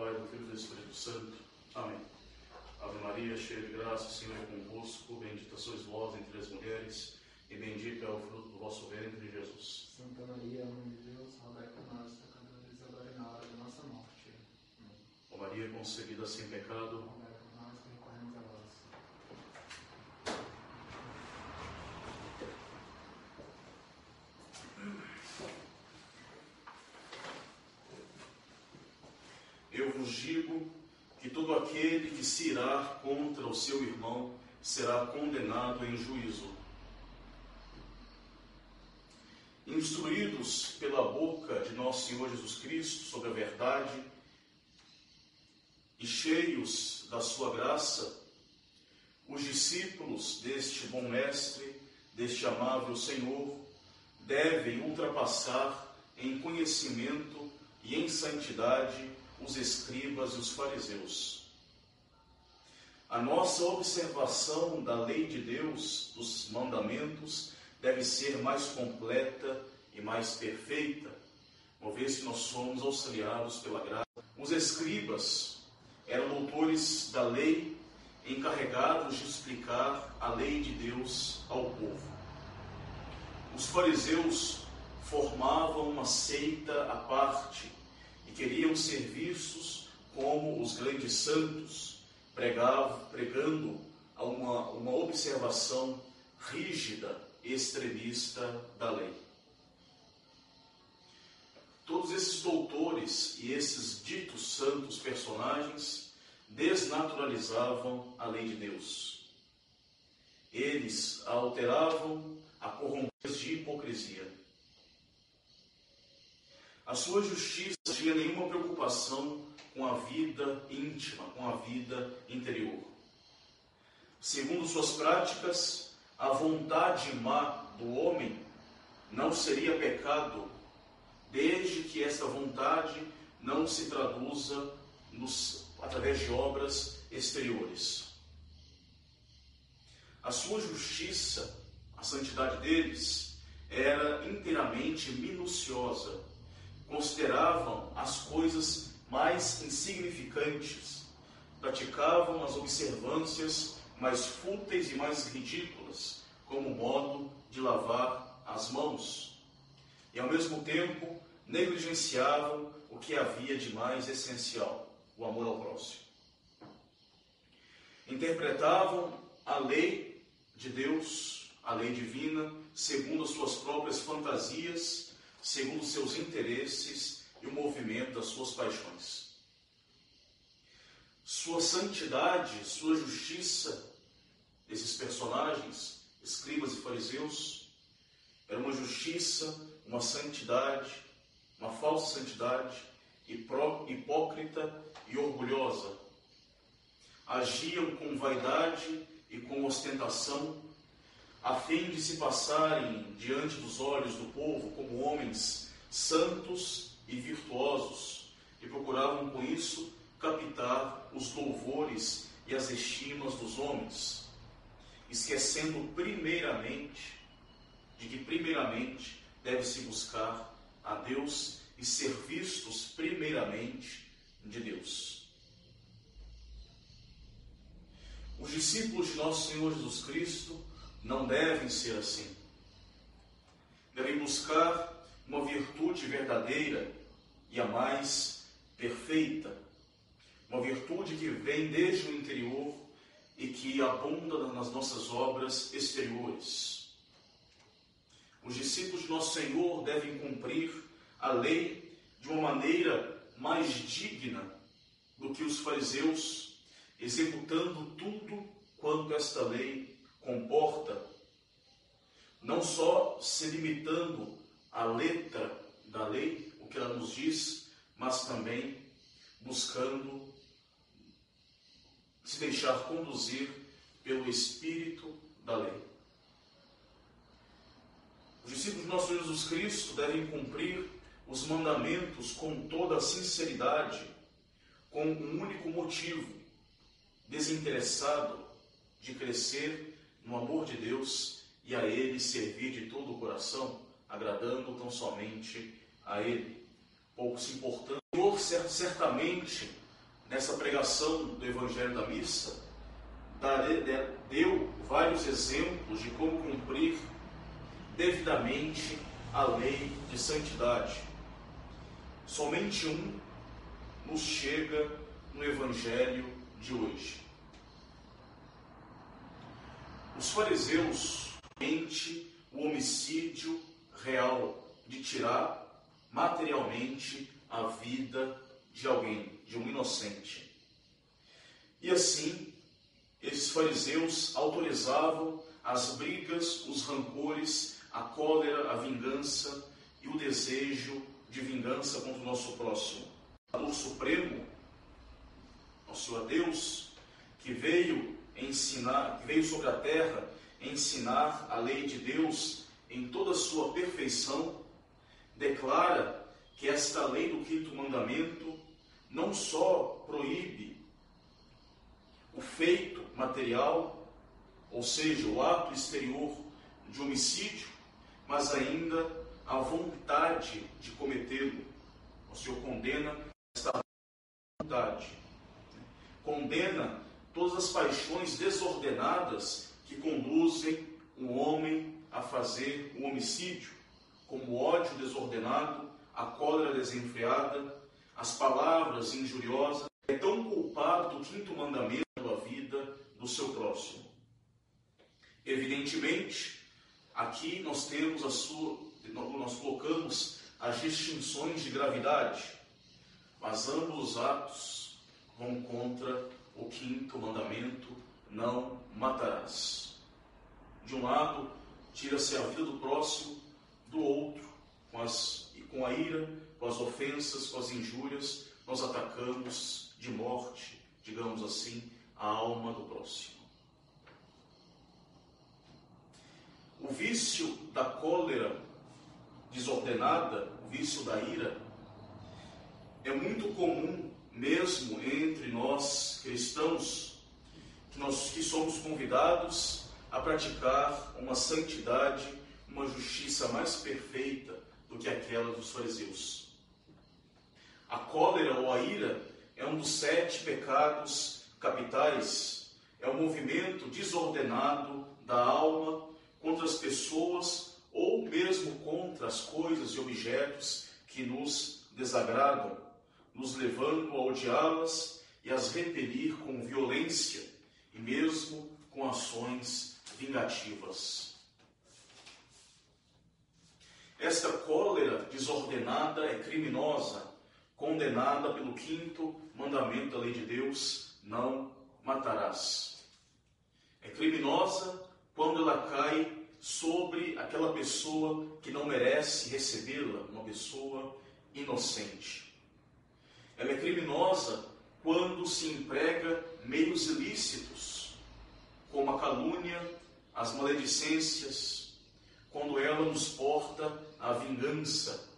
Pai, do Filho e do Espírito Santo. Amém. Ave Maria, cheia de graça, o Senhor é convosco. Bendita sois vós entre as mulheres, e bendito é o fruto do vosso ventre, Jesus. Santa Maria, Mãe de Deus, rogai por nós, pecadores, agora e na hora da nossa morte. Amém. Ó Maria concebida sem pecado, Rogai por nós que recorremos a vós. eu vos digo que todo aquele que se irá contra o seu irmão será condenado em juízo. Instruídos pela boca de nosso Senhor Jesus Cristo sobre a verdade e cheios da sua graça, os discípulos deste bom mestre, deste amável Senhor, devem ultrapassar em conhecimento e em santidade os escribas e os fariseus. A nossa observação da lei de Deus, dos mandamentos, deve ser mais completa e mais perfeita, uma vez que nós somos auxiliados pela graça. Os escribas eram doutores da lei, encarregados de explicar a lei de Deus ao povo. Os fariseus formavam uma seita à parte e queriam ser vistos como os grandes santos, pregavam, pregando uma, uma observação rígida, extremista da lei. Todos esses doutores e esses ditos santos personagens desnaturalizavam a lei de Deus. Eles a alteravam a corromper de hipocrisia. A sua justiça não tinha nenhuma preocupação com a vida íntima, com a vida interior. Segundo suas práticas, a vontade má do homem não seria pecado, desde que essa vontade não se traduza nos, através de obras exteriores. A sua justiça, a santidade deles, era inteiramente minuciosa consideravam as coisas mais insignificantes, praticavam as observâncias mais fúteis e mais ridículas, como modo de lavar as mãos, e ao mesmo tempo negligenciavam o que havia de mais essencial, o amor ao próximo. Interpretavam a lei de Deus, a lei divina, segundo as suas próprias fantasias segundo seus interesses e o movimento das suas paixões. Sua santidade, sua justiça, esses personagens, escribas e fariseus, era uma justiça, uma santidade, uma falsa santidade, hipócrita e orgulhosa. Agiam com vaidade e com ostentação a fim de se passarem diante dos olhos do povo como homens santos e virtuosos, e procuravam com isso captar os louvores e as estimas dos homens, esquecendo primeiramente de que primeiramente deve-se buscar a Deus e ser vistos primeiramente de Deus. Os discípulos de nosso Senhor Jesus Cristo não devem ser assim. Devem buscar uma virtude verdadeira e a mais perfeita. Uma virtude que vem desde o interior e que abunda nas nossas obras exteriores. Os discípulos de Nosso Senhor devem cumprir a lei de uma maneira mais digna do que os fariseus, executando tudo quanto esta lei comporta, não só se limitando à letra da lei, o que ela nos diz, mas também buscando se deixar conduzir pelo Espírito da lei. Os discípulos de nosso Jesus Cristo devem cumprir os mandamentos com toda a sinceridade, com um único motivo, desinteressado de crescer no amor de Deus e a Ele servir de todo o coração, agradando tão somente a Ele. Pouco se importando, o Senhor certamente nessa pregação do Evangelho da Missa, deu vários exemplos de como cumprir devidamente a lei de santidade. Somente um nos chega no Evangelho de hoje. Os fariseus mente o homicídio real de tirar materialmente a vida de alguém, de um inocente. E assim, esses fariseus autorizavam as brigas, os rancores, a cólera, a vingança e o desejo de vingança contra o nosso próximo. O Supremo, nosso Senhor Deus, que veio ensinar, que veio sobre a terra ensinar a lei de Deus em toda a sua perfeição, declara que esta lei do quinto mandamento não só proíbe o feito material, ou seja, o ato exterior de homicídio, mas ainda a vontade de cometê-lo. O Senhor condena esta vontade. Condena todas as paixões desordenadas que conduzem o homem a fazer o homicídio, como o ódio desordenado, a cólera desenfreada, as palavras injuriosas. É tão culpado do quinto mandamento da vida do seu próximo. Evidentemente, aqui nós temos a sua, nós colocamos as distinções de gravidade, mas ambos os atos vão contra o quinto mandamento: não matarás. De um lado, tira-se a vida do próximo, do outro, com, as, com a ira, com as ofensas, com as injúrias, nós atacamos de morte, digamos assim, a alma do próximo. O vício da cólera desordenada, o vício da ira, é muito comum mesmo entre nós cristãos, que nós que somos convidados a praticar uma santidade, uma justiça mais perfeita do que aquela dos fariseus. A cólera ou a ira é um dos sete pecados capitais, é o um movimento desordenado da alma contra as pessoas ou mesmo contra as coisas e objetos que nos desagradam, nos levando a odiá-las e as repelir com violência e mesmo com ações vingativas. Esta cólera desordenada é criminosa, condenada pelo quinto mandamento da lei de Deus: não matarás. É criminosa quando ela cai sobre aquela pessoa que não merece recebê-la, uma pessoa inocente. Ela é criminosa quando se emprega meios ilícitos, como a calúnia, as maledicências, quando ela nos porta à vingança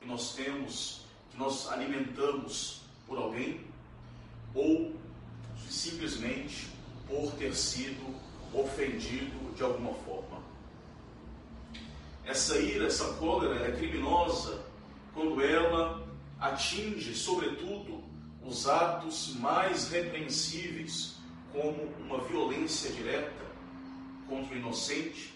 que nós temos, que nós alimentamos por alguém, ou simplesmente por ter sido ofendido de alguma forma. Essa ira, essa cólera é criminosa quando ela atinge, sobretudo, os atos mais repreensíveis, como uma violência direta contra o inocente,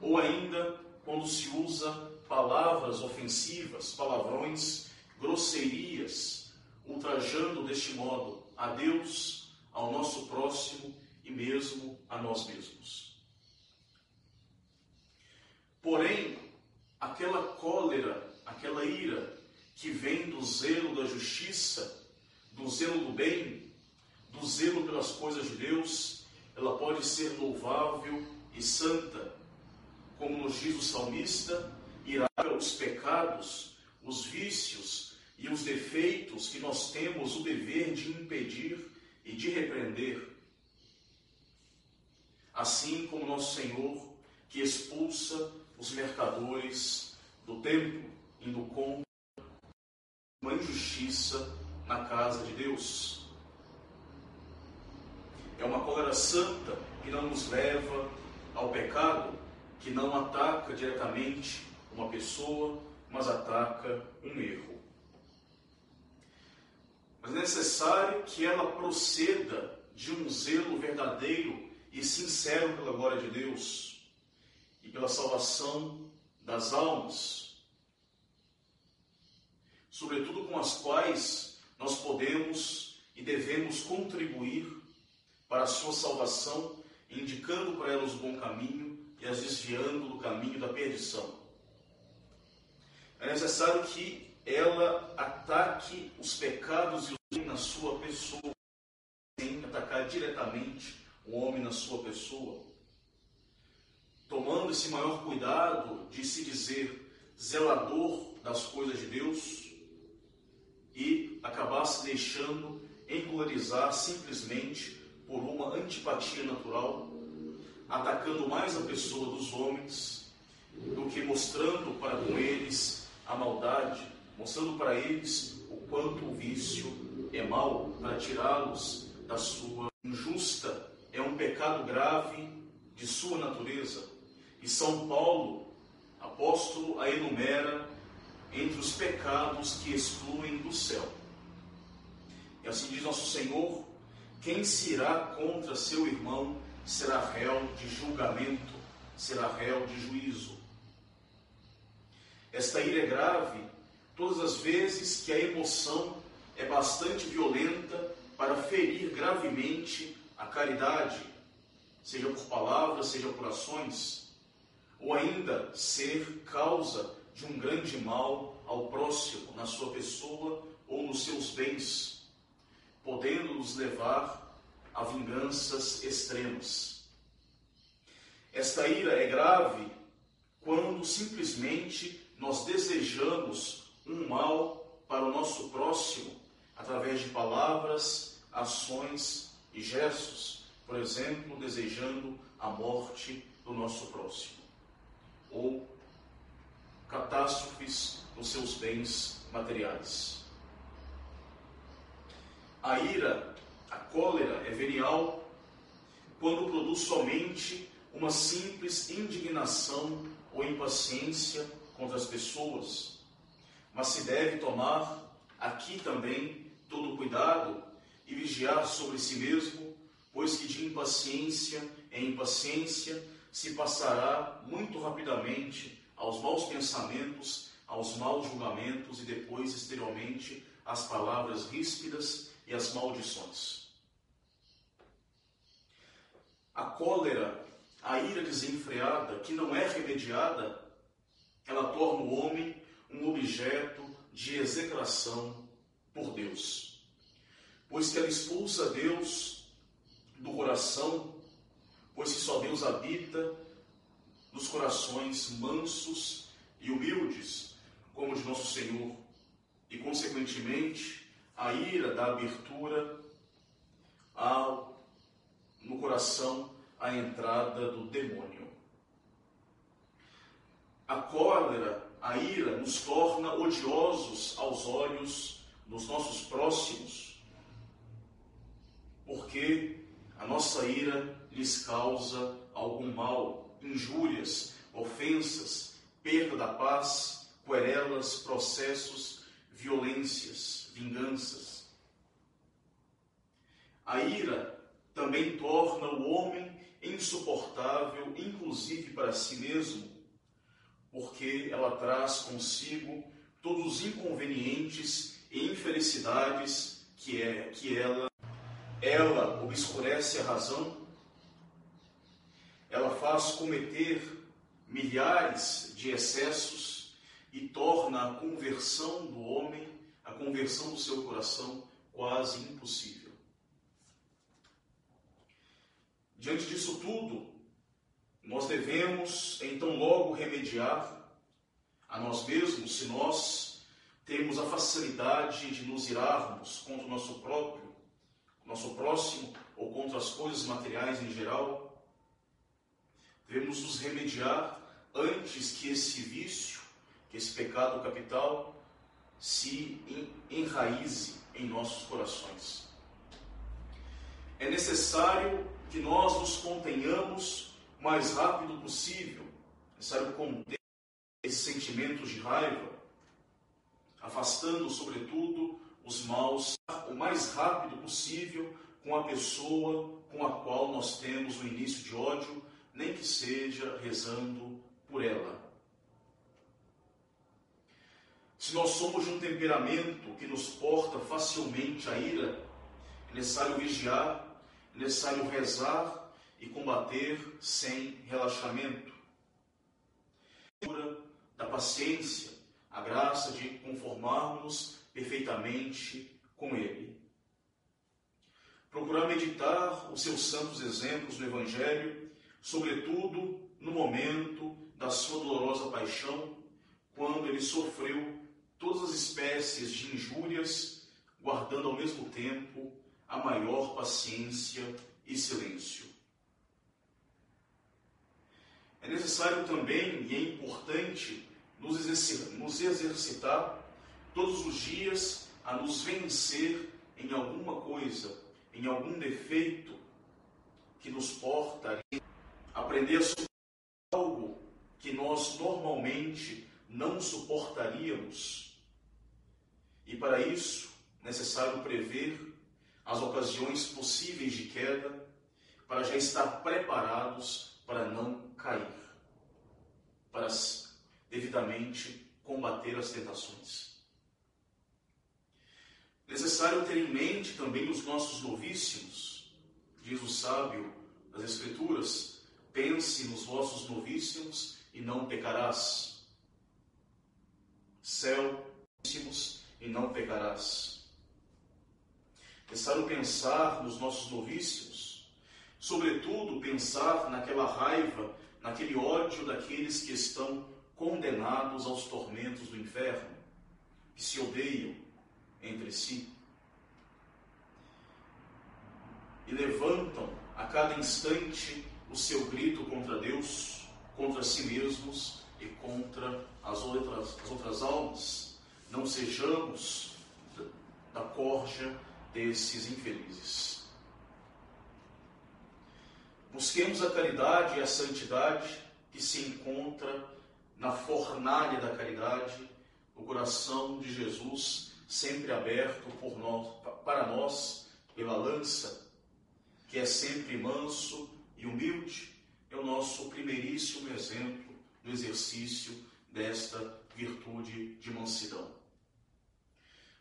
ou ainda quando se usa palavras ofensivas, palavrões, grosserias, ultrajando deste modo a Deus, ao nosso próximo e mesmo a nós mesmos. Porém, aquela cólera, aquela ira que vem do zelo da justiça, do zelo do bem, do zelo pelas coisas de Deus, ela pode ser louvável e santa, como nos diz o salmista, irá os pecados, os vícios e os defeitos que nós temos o dever de impedir e de repreender. Assim como nosso Senhor, que expulsa os mercadores do templo, indo contra uma injustiça na casa de Deus. É uma cólera santa que não nos leva ao pecado, que não ataca diretamente uma pessoa, mas ataca um erro. Mas é necessário que ela proceda de um zelo verdadeiro e sincero pela glória de Deus e pela salvação das almas, sobretudo com as quais nós podemos e devemos contribuir para a sua salvação, indicando para elas o bom caminho e as desviando do caminho da perdição. É necessário que ela ataque os pecados e os na sua pessoa, sem atacar diretamente o homem na sua pessoa, tomando esse maior cuidado de se dizer zelador das coisas de Deus e acabar se deixando encolarizar simplesmente por uma antipatia natural, atacando mais a pessoa dos homens do que mostrando para com eles a maldade, mostrando para eles o quanto o vício é mal para tirá-los da sua injusta, é um pecado grave de sua natureza. E São Paulo, apóstolo, a enumera entre os pecados que excluem do céu. E assim diz nosso Senhor: quem se irá contra seu irmão será réu de julgamento, será réu de juízo. Esta ira é grave todas as vezes que a emoção é bastante violenta para ferir gravemente a caridade, seja por palavras, seja por ações, ou ainda ser causa de um grande mal ao próximo, na sua pessoa ou nos seus bens podendo nos levar a vinganças extremas. Esta ira é grave quando simplesmente nós desejamos um mal para o nosso próximo através de palavras, ações e gestos, por exemplo, desejando a morte do nosso próximo, ou catástrofes nos seus bens materiais. A ira, a cólera é venial quando produz somente uma simples indignação ou impaciência contra as pessoas, mas se deve tomar aqui também todo cuidado e vigiar sobre si mesmo, pois que de impaciência em impaciência se passará muito rapidamente aos maus pensamentos, aos maus julgamentos e depois, exteriormente, às palavras ríspidas e as maldições. A cólera, a ira desenfreada, que não é remediada, ela torna o homem um objeto de execração por Deus. Pois que ela expulsa Deus do coração, pois que só Deus habita nos corações mansos e humildes, como de nosso Senhor, e consequentemente a ira da abertura ao, no coração a entrada do demônio. A cólera, a ira, nos torna odiosos aos olhos dos nossos próximos, porque a nossa ira lhes causa algum mal, injúrias, ofensas, perda da paz, querelas, processos, violências vinganças. A ira também torna o homem insuportável, inclusive para si mesmo, porque ela traz consigo todos os inconvenientes e infelicidades que é que ela ela obscurece a razão, ela faz cometer milhares de excessos e torna a conversão do homem a conversão do seu coração quase impossível. Diante disso tudo, nós devemos então logo remediar a nós mesmos se nós temos a facilidade de nos irarmos contra o nosso próprio, nosso próximo ou contra as coisas materiais em geral. Devemos nos remediar antes que esse vício, que esse pecado capital se enraize em nossos corações. É necessário que nós nos contenhamos o mais rápido possível, é necessário conter esses sentimentos de raiva, afastando, sobretudo, os maus o mais rápido possível com a pessoa com a qual nós temos o início de ódio, nem que seja rezando por ela. Se nós somos de um temperamento que nos porta facilmente à ira, é necessário vigiar, é necessário rezar e combater sem relaxamento. Da paciência, a graça de conformarmos perfeitamente com Ele. Procurar meditar os seus santos exemplos no Evangelho, sobretudo no momento da sua dolorosa paixão, quando ele sofreu todas as espécies de injúrias, guardando ao mesmo tempo a maior paciência e silêncio. É necessário também e é importante nos exercitar todos os dias a nos vencer em alguma coisa, em algum defeito que nos porta aprender a suportar algo que nós normalmente não suportaríamos. E para isso, necessário prever as ocasiões possíveis de queda, para já estar preparados para não cair, para devidamente combater as tentações. Necessário ter em mente também os nossos novíssimos, diz o sábio das Escrituras: pense nos vossos novíssimos e não pecarás. Céu, e não pecarás. Necessário pensar nos nossos novíssimos, sobretudo pensar naquela raiva, naquele ódio daqueles que estão condenados aos tormentos do inferno, que se odeiam entre si e levantam a cada instante o seu grito contra Deus, contra si mesmos e contra as outras, as outras almas. Não sejamos da corja desses infelizes. Busquemos a caridade e a santidade que se encontra na fornalha da caridade, o coração de Jesus sempre aberto por nós, para nós pela lança, que é sempre manso humilde, é o nosso primeiríssimo exemplo no exercício desta virtude de mansidão.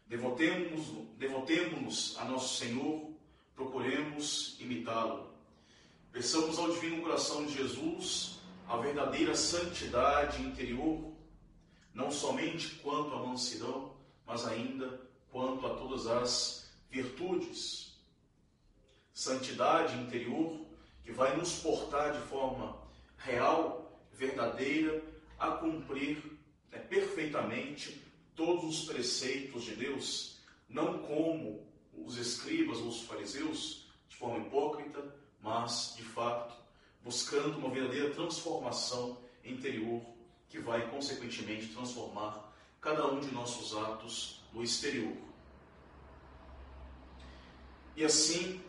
Devotemos-nos devotemos a nosso Senhor, procuremos imitá-lo. Peçamos ao Divino Coração de Jesus a verdadeira santidade interior, não somente quanto à mansidão, mas ainda quanto a todas as virtudes. Santidade interior que vai nos portar de forma real, verdadeira, a cumprir né, perfeitamente todos os preceitos de Deus, não como os escribas ou os fariseus, de forma hipócrita, mas de fato buscando uma verdadeira transformação interior que vai, consequentemente, transformar cada um de nossos atos no exterior. E assim,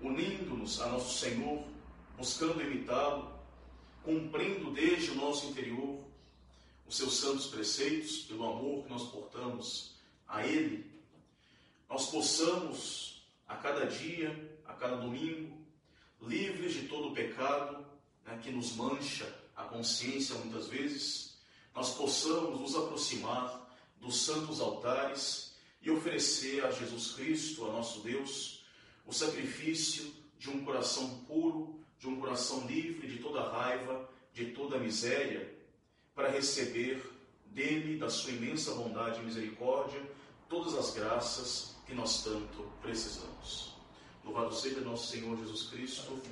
unindo-nos a nosso Senhor, buscando imitá-lo, cumprindo desde o nosso interior os seus santos preceitos, pelo amor que nós portamos a Ele, nós possamos, a cada dia, a cada domingo, livres de todo o pecado né, que nos mancha a consciência muitas vezes, nós possamos nos aproximar dos santos altares e oferecer a Jesus Cristo, a nosso Deus, o sacrifício de um coração puro, de um coração livre de toda raiva, de toda miséria, para receber dele, da sua imensa bondade e misericórdia, todas as graças que nós tanto precisamos. Louvado seja nosso Senhor Jesus Cristo.